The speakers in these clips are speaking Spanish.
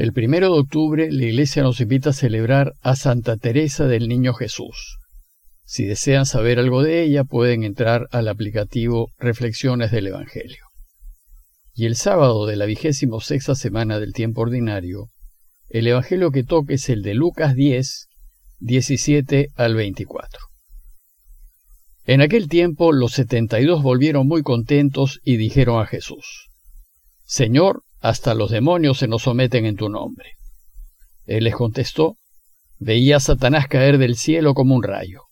El primero de octubre la Iglesia nos invita a celebrar a Santa Teresa del Niño Jesús. Si desean saber algo de ella, pueden entrar al aplicativo Reflexiones del Evangelio. Y el sábado de la vigésimo sexta semana del tiempo ordinario, el Evangelio que toque es el de Lucas 10, 17 al 24. En aquel tiempo los setenta y dos volvieron muy contentos y dijeron a Jesús, Señor, hasta los demonios se nos someten en tu nombre. Él les contestó, veía a Satanás caer del cielo como un rayo.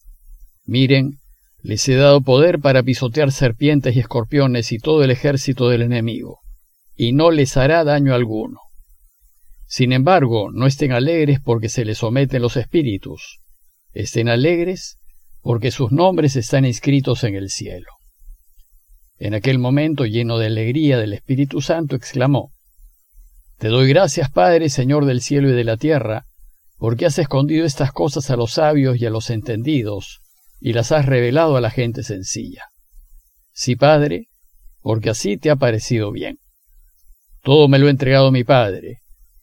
Miren, les he dado poder para pisotear serpientes y escorpiones y todo el ejército del enemigo, y no les hará daño alguno. Sin embargo, no estén alegres porque se les someten los espíritus, estén alegres porque sus nombres están inscritos en el cielo. En aquel momento, lleno de alegría del Espíritu Santo, exclamó, Te doy gracias, Padre, Señor del cielo y de la tierra, porque has escondido estas cosas a los sabios y a los entendidos, y las has revelado a la gente sencilla. Sí, Padre, porque así te ha parecido bien. Todo me lo ha entregado mi Padre,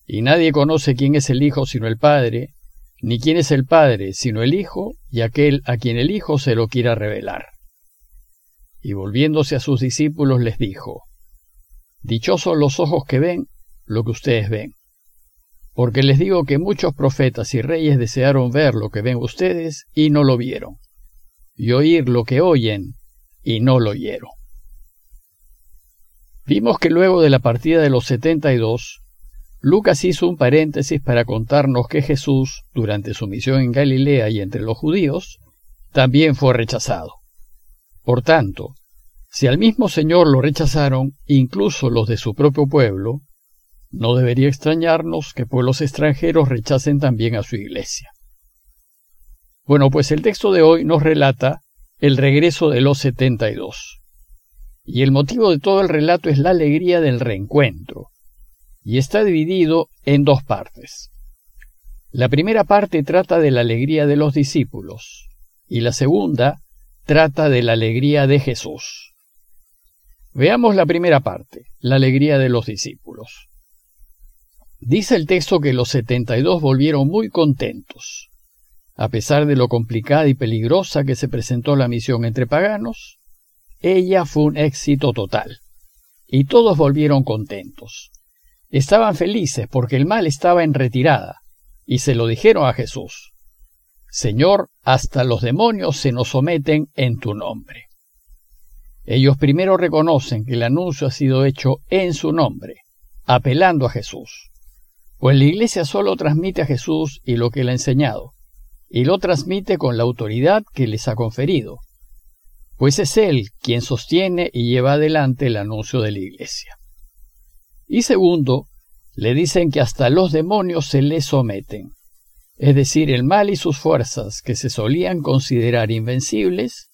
y nadie conoce quién es el Hijo sino el Padre, ni quién es el Padre sino el Hijo, y aquel a quien el Hijo se lo quiera revelar y volviéndose a sus discípulos les dijo, Dichosos los ojos que ven lo que ustedes ven, porque les digo que muchos profetas y reyes desearon ver lo que ven ustedes y no lo vieron, y oír lo que oyen y no lo oyeron. Vimos que luego de la partida de los setenta y dos, Lucas hizo un paréntesis para contarnos que Jesús, durante su misión en Galilea y entre los judíos, también fue rechazado. Por tanto, si al mismo Señor lo rechazaron incluso los de su propio pueblo, no debería extrañarnos que pueblos extranjeros rechacen también a su iglesia. Bueno, pues el texto de hoy nos relata el regreso de los setenta y dos. Y el motivo de todo el relato es la alegría del reencuentro, y está dividido en dos partes. La primera parte trata de la alegría de los discípulos, y la segunda trata de la alegría de Jesús. Veamos la primera parte, la alegría de los discípulos. Dice el texto que los setenta y dos volvieron muy contentos. A pesar de lo complicada y peligrosa que se presentó la misión entre paganos, ella fue un éxito total. Y todos volvieron contentos. Estaban felices porque el mal estaba en retirada, y se lo dijeron a Jesús. Señor, hasta los demonios se nos someten en tu nombre. Ellos primero reconocen que el anuncio ha sido hecho en su nombre, apelando a Jesús. Pues la Iglesia solo transmite a Jesús y lo que le ha enseñado, y lo transmite con la autoridad que les ha conferido, pues es Él quien sostiene y lleva adelante el anuncio de la Iglesia. Y segundo, le dicen que hasta los demonios se le someten es decir, el mal y sus fuerzas, que se solían considerar invencibles,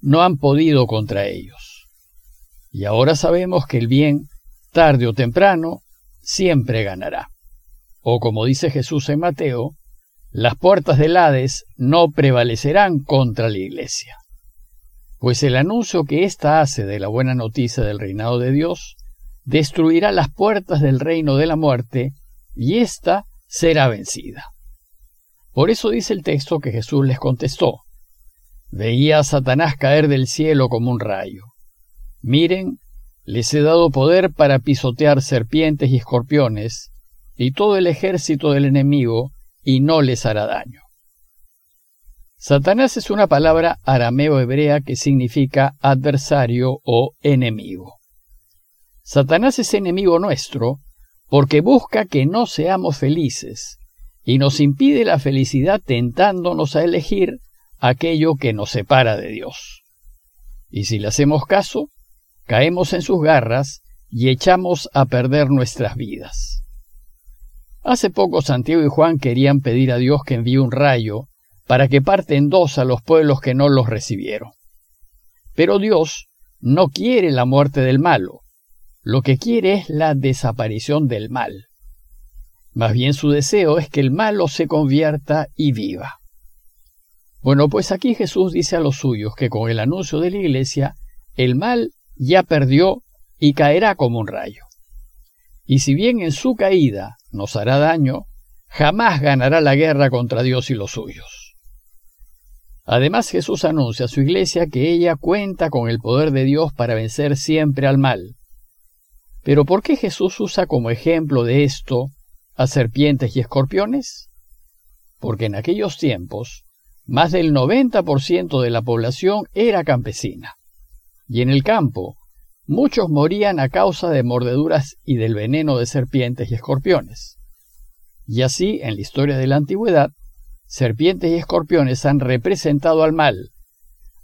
no han podido contra ellos. Y ahora sabemos que el bien, tarde o temprano, siempre ganará. O como dice Jesús en Mateo, las puertas del Hades no prevalecerán contra la Iglesia. Pues el anuncio que ésta hace de la buena noticia del reinado de Dios destruirá las puertas del reino de la muerte y ésta será vencida. Por eso dice el texto que Jesús les contestó, veía a Satanás caer del cielo como un rayo. Miren, les he dado poder para pisotear serpientes y escorpiones y todo el ejército del enemigo, y no les hará daño. Satanás es una palabra arameo-hebrea que significa adversario o enemigo. Satanás es enemigo nuestro porque busca que no seamos felices, y nos impide la felicidad tentándonos a elegir aquello que nos separa de Dios. Y si le hacemos caso, caemos en sus garras y echamos a perder nuestras vidas. Hace poco Santiago y Juan querían pedir a Dios que envíe un rayo para que parten dos a los pueblos que no los recibieron. Pero Dios no quiere la muerte del malo, lo que quiere es la desaparición del mal. Más bien su deseo es que el malo se convierta y viva. Bueno, pues aquí Jesús dice a los suyos que con el anuncio de la iglesia, el mal ya perdió y caerá como un rayo. Y si bien en su caída nos hará daño, jamás ganará la guerra contra Dios y los suyos. Además Jesús anuncia a su iglesia que ella cuenta con el poder de Dios para vencer siempre al mal. Pero ¿por qué Jesús usa como ejemplo de esto a serpientes y escorpiones? Porque en aquellos tiempos más del 90% de la población era campesina. Y en el campo, muchos morían a causa de mordeduras y del veneno de serpientes y escorpiones. Y así, en la historia de la antigüedad, serpientes y escorpiones han representado al mal,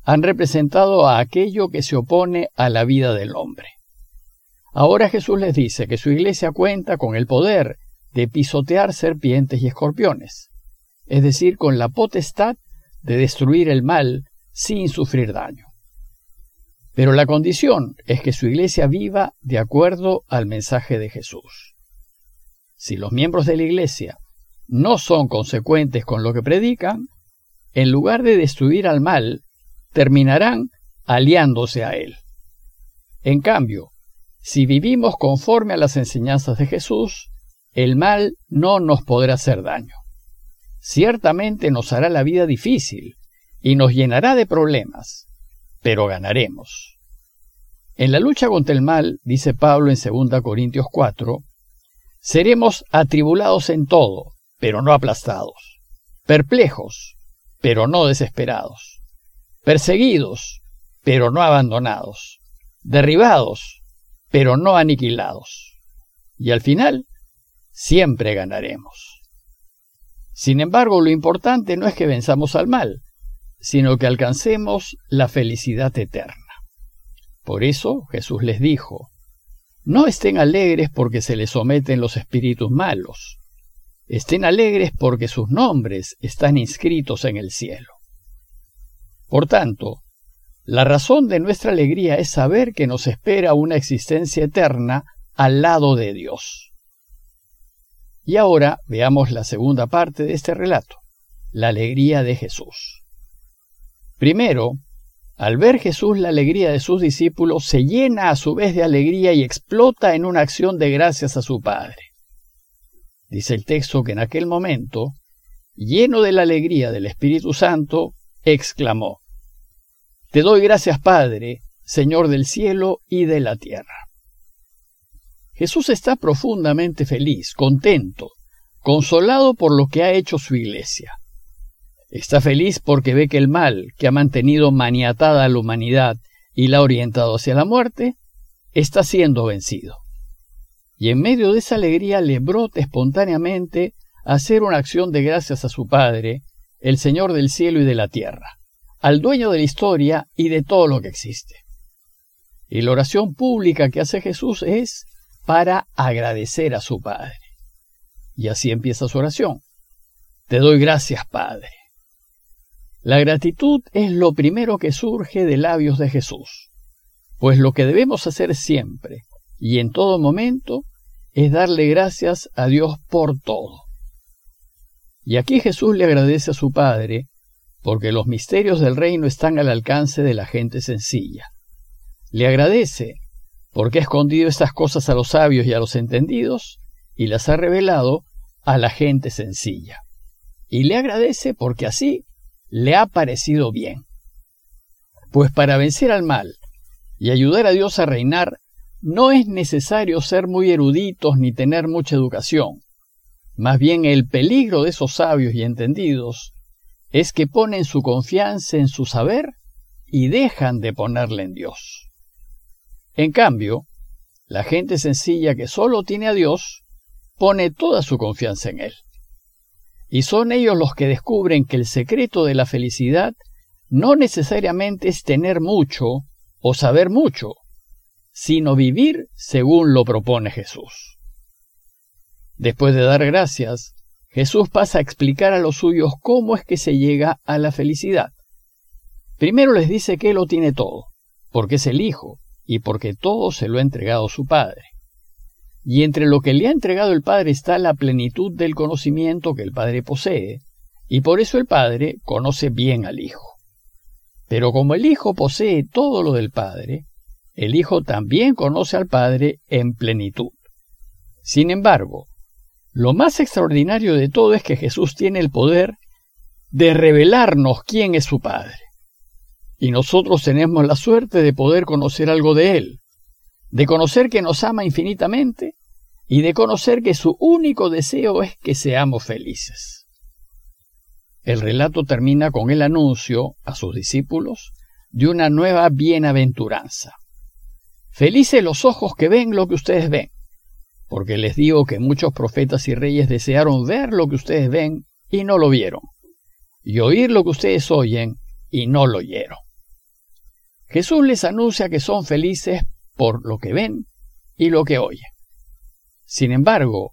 han representado a aquello que se opone a la vida del hombre. Ahora Jesús les dice que su iglesia cuenta con el poder de pisotear serpientes y escorpiones, es decir, con la potestad de destruir el mal sin sufrir daño. Pero la condición es que su iglesia viva de acuerdo al mensaje de Jesús. Si los miembros de la iglesia no son consecuentes con lo que predican, en lugar de destruir al mal, terminarán aliándose a él. En cambio, si vivimos conforme a las enseñanzas de Jesús, el mal no nos podrá hacer daño ciertamente nos hará la vida difícil y nos llenará de problemas, pero ganaremos. En la lucha contra el mal, dice Pablo en 2 Corintios 4, seremos atribulados en todo, pero no aplastados, perplejos, pero no desesperados, perseguidos, pero no abandonados, derribados, pero no aniquilados. Y al final, siempre ganaremos. Sin embargo, lo importante no es que venzamos al mal, sino que alcancemos la felicidad eterna. Por eso Jesús les dijo, no estén alegres porque se les someten los espíritus malos, estén alegres porque sus nombres están inscritos en el cielo. Por tanto, la razón de nuestra alegría es saber que nos espera una existencia eterna al lado de Dios. Y ahora veamos la segunda parte de este relato, la alegría de Jesús. Primero, al ver Jesús la alegría de sus discípulos, se llena a su vez de alegría y explota en una acción de gracias a su Padre. Dice el texto que en aquel momento, lleno de la alegría del Espíritu Santo, exclamó, Te doy gracias Padre, Señor del cielo y de la tierra Jesús está profundamente feliz, contento, consolado por lo que ha hecho su iglesia. Está feliz porque ve que el mal que ha mantenido maniatada a la humanidad y la ha orientado hacia la muerte, está siendo vencido. Y en medio de esa alegría le brota espontáneamente hacer una acción de gracias a su Padre, el Señor del cielo y de la tierra, al dueño de la historia y de todo lo que existe. Y la oración pública que hace Jesús es para agradecer a su Padre. Y así empieza su oración. Te doy gracias, Padre. La gratitud es lo primero que surge de labios de Jesús, pues lo que debemos hacer siempre y en todo momento es darle gracias a Dios por todo. Y aquí Jesús le agradece a su Padre porque los misterios del reino están al alcance de la gente sencilla. Le agradece porque ha escondido estas cosas a los sabios y a los entendidos, y las ha revelado a la gente sencilla. Y le agradece porque así le ha parecido bien. Pues para vencer al mal y ayudar a Dios a reinar, no es necesario ser muy eruditos ni tener mucha educación. Más bien el peligro de esos sabios y entendidos es que ponen su confianza en su saber y dejan de ponerle en Dios. En cambio, la gente sencilla que solo tiene a Dios pone toda su confianza en Él. Y son ellos los que descubren que el secreto de la felicidad no necesariamente es tener mucho o saber mucho, sino vivir según lo propone Jesús. Después de dar gracias, Jesús pasa a explicar a los suyos cómo es que se llega a la felicidad. Primero les dice que lo tiene todo, porque es el Hijo, y porque todo se lo ha entregado su Padre. Y entre lo que le ha entregado el Padre está la plenitud del conocimiento que el Padre posee, y por eso el Padre conoce bien al Hijo. Pero como el Hijo posee todo lo del Padre, el Hijo también conoce al Padre en plenitud. Sin embargo, lo más extraordinario de todo es que Jesús tiene el poder de revelarnos quién es su Padre. Y nosotros tenemos la suerte de poder conocer algo de Él, de conocer que nos ama infinitamente y de conocer que su único deseo es que seamos felices. El relato termina con el anuncio a sus discípulos de una nueva bienaventuranza. Felices los ojos que ven lo que ustedes ven, porque les digo que muchos profetas y reyes desearon ver lo que ustedes ven y no lo vieron, y oír lo que ustedes oyen y no lo oyeron. Jesús les anuncia que son felices por lo que ven y lo que oyen. Sin embargo,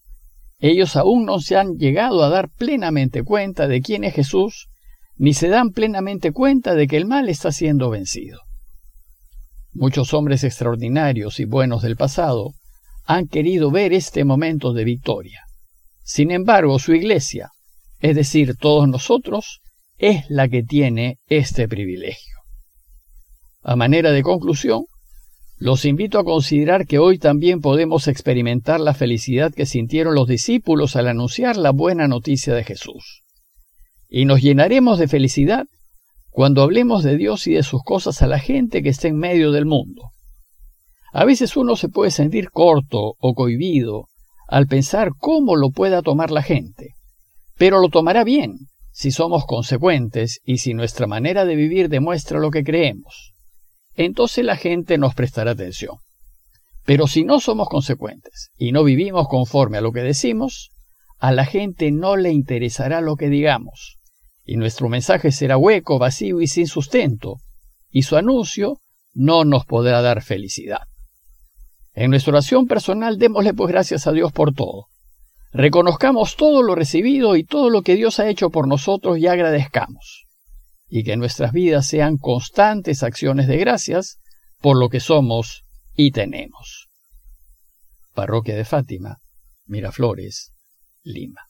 ellos aún no se han llegado a dar plenamente cuenta de quién es Jesús, ni se dan plenamente cuenta de que el mal está siendo vencido. Muchos hombres extraordinarios y buenos del pasado han querido ver este momento de victoria. Sin embargo, su iglesia, es decir, todos nosotros, es la que tiene este privilegio. A manera de conclusión, los invito a considerar que hoy también podemos experimentar la felicidad que sintieron los discípulos al anunciar la buena noticia de Jesús. Y nos llenaremos de felicidad cuando hablemos de Dios y de sus cosas a la gente que está en medio del mundo. A veces uno se puede sentir corto o cohibido al pensar cómo lo pueda tomar la gente, pero lo tomará bien si somos consecuentes y si nuestra manera de vivir demuestra lo que creemos entonces la gente nos prestará atención. Pero si no somos consecuentes y no vivimos conforme a lo que decimos, a la gente no le interesará lo que digamos, y nuestro mensaje será hueco, vacío y sin sustento, y su anuncio no nos podrá dar felicidad. En nuestra oración personal démosle pues gracias a Dios por todo. Reconozcamos todo lo recibido y todo lo que Dios ha hecho por nosotros y agradezcamos y que nuestras vidas sean constantes acciones de gracias por lo que somos y tenemos. Parroquia de Fátima, Miraflores, Lima.